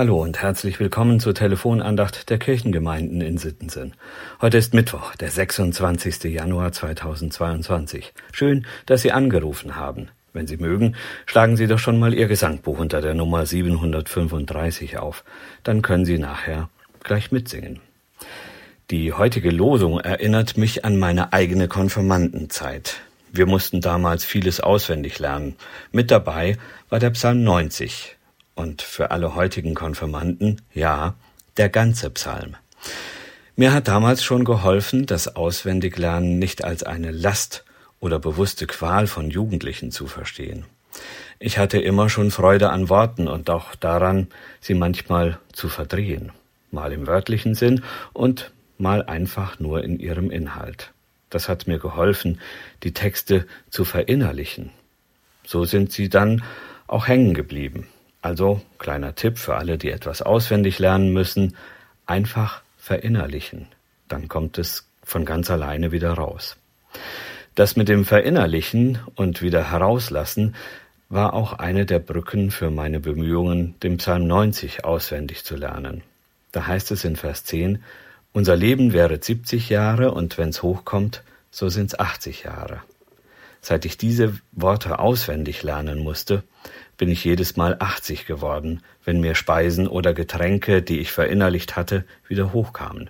Hallo und herzlich willkommen zur Telefonandacht der Kirchengemeinden in Sittensen. Heute ist Mittwoch, der 26. Januar 2022. Schön, dass Sie angerufen haben. Wenn Sie mögen, schlagen Sie doch schon mal Ihr Gesangbuch unter der Nummer 735 auf. Dann können Sie nachher gleich mitsingen. Die heutige Losung erinnert mich an meine eigene Konfirmandenzeit. Wir mussten damals vieles auswendig lernen. Mit dabei war der Psalm 90 und für alle heutigen Konfirmanden, ja, der ganze Psalm. Mir hat damals schon geholfen, das Auswendiglernen nicht als eine Last oder bewusste Qual von Jugendlichen zu verstehen. Ich hatte immer schon Freude an Worten und auch daran, sie manchmal zu verdrehen, mal im wörtlichen Sinn und mal einfach nur in ihrem Inhalt. Das hat mir geholfen, die Texte zu verinnerlichen. So sind sie dann auch hängen geblieben. Also, kleiner Tipp für alle, die etwas auswendig lernen müssen, einfach verinnerlichen. Dann kommt es von ganz alleine wieder raus. Das mit dem Verinnerlichen und wieder herauslassen war auch eine der Brücken für meine Bemühungen, den Psalm 90 auswendig zu lernen. Da heißt es in Vers 10, unser Leben wäre 70 Jahre und wenn's hochkommt, so sind's 80 Jahre. Seit ich diese Worte auswendig lernen musste, bin ich jedes Mal 80 geworden, wenn mir Speisen oder Getränke, die ich verinnerlicht hatte, wieder hochkamen.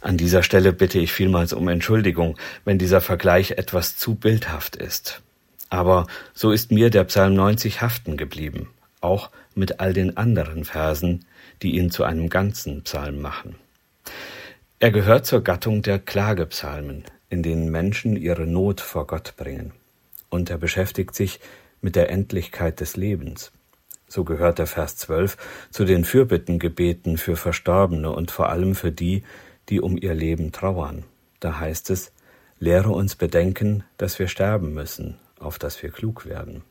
An dieser Stelle bitte ich vielmals um Entschuldigung, wenn dieser Vergleich etwas zu bildhaft ist. Aber so ist mir der Psalm 90 haften geblieben, auch mit all den anderen Versen, die ihn zu einem ganzen Psalm machen. Er gehört zur Gattung der Klagepsalmen, in denen Menschen ihre Not vor Gott bringen. Und er beschäftigt sich mit der Endlichkeit des Lebens. So gehört der Vers 12 zu den Fürbittengebeten für Verstorbene und vor allem für die, die um ihr Leben trauern. Da heißt es, lehre uns bedenken, dass wir sterben müssen, auf dass wir klug werden.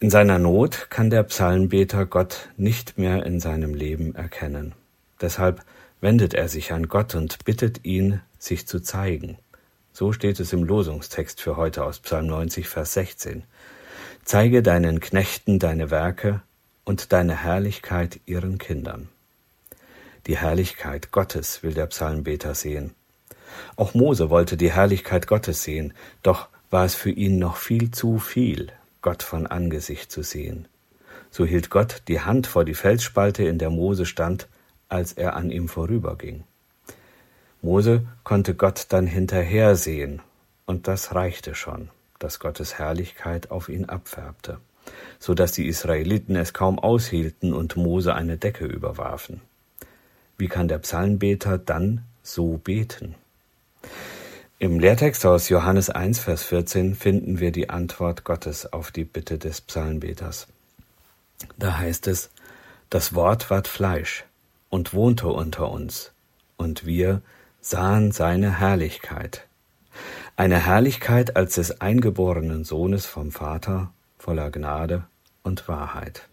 In seiner Not kann der Psalmbeter Gott nicht mehr in seinem Leben erkennen. Deshalb wendet er sich an Gott und bittet ihn, sich zu zeigen. So steht es im Losungstext für heute aus Psalm 90, Vers 16. Zeige deinen Knechten deine Werke und deine Herrlichkeit ihren Kindern. Die Herrlichkeit Gottes will der Psalmbeter sehen. Auch Mose wollte die Herrlichkeit Gottes sehen, doch war es für ihn noch viel zu viel, Gott von Angesicht zu sehen. So hielt Gott die Hand vor die Felsspalte, in der Mose stand, als er an ihm vorüberging. Mose konnte Gott dann hinterher sehen, und das reichte schon, dass Gottes Herrlichkeit auf ihn abfärbte, so dass die Israeliten es kaum aushielten und Mose eine Decke überwarfen. Wie kann der Psalmbeter dann so beten? Im Lehrtext aus Johannes 1, Vers 14 finden wir die Antwort Gottes auf die Bitte des Psalmbeters. Da heißt es, das Wort ward Fleisch und wohnte unter uns, und wir sahen seine Herrlichkeit. Eine Herrlichkeit als des eingeborenen Sohnes vom Vater, voller Gnade und Wahrheit.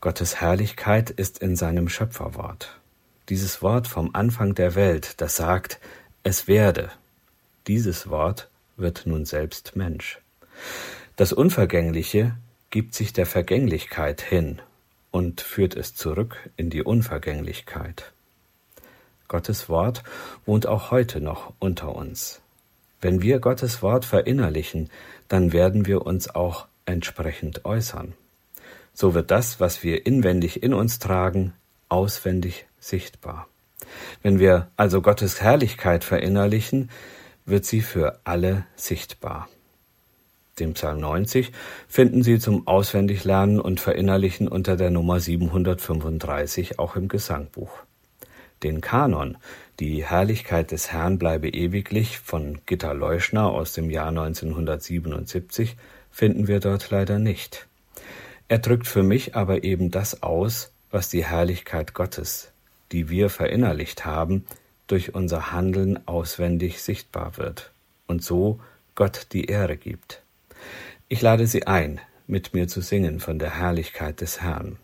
Gottes Herrlichkeit ist in seinem Schöpferwort. Dieses Wort vom Anfang der Welt, das sagt, es werde. Dieses Wort wird nun selbst Mensch. Das Unvergängliche gibt sich der Vergänglichkeit hin und führt es zurück in die Unvergänglichkeit. Gottes Wort wohnt auch heute noch unter uns. Wenn wir Gottes Wort verinnerlichen, dann werden wir uns auch entsprechend äußern. So wird das, was wir inwendig in uns tragen, auswendig sichtbar. Wenn wir also Gottes Herrlichkeit verinnerlichen, wird sie für alle sichtbar. Den Psalm 90 finden Sie zum Auswendiglernen und Verinnerlichen unter der Nummer 735 auch im Gesangbuch. Den Kanon Die Herrlichkeit des Herrn bleibe ewiglich von Gitta Leuschner aus dem Jahr 1977 finden wir dort leider nicht. Er drückt für mich aber eben das aus, was die Herrlichkeit Gottes, die wir verinnerlicht haben, durch unser Handeln auswendig sichtbar wird und so Gott die Ehre gibt. Ich lade Sie ein, mit mir zu singen von der Herrlichkeit des Herrn.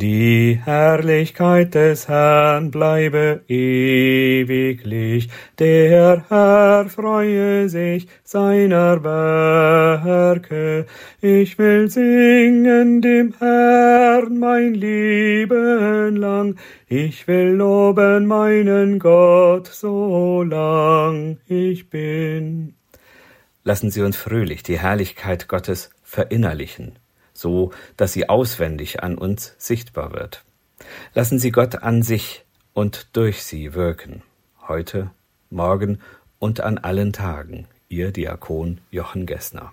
Die Herrlichkeit des Herrn bleibe ewiglich, der Herr freue sich seiner Werke. Ich will singen dem Herrn mein Leben lang, ich will loben meinen Gott, so lang ich bin. Lassen Sie uns fröhlich die Herrlichkeit Gottes verinnerlichen so dass sie auswendig an uns sichtbar wird. Lassen Sie Gott an sich und durch sie wirken, heute, morgen und an allen Tagen. Ihr Diakon Jochen Gessner.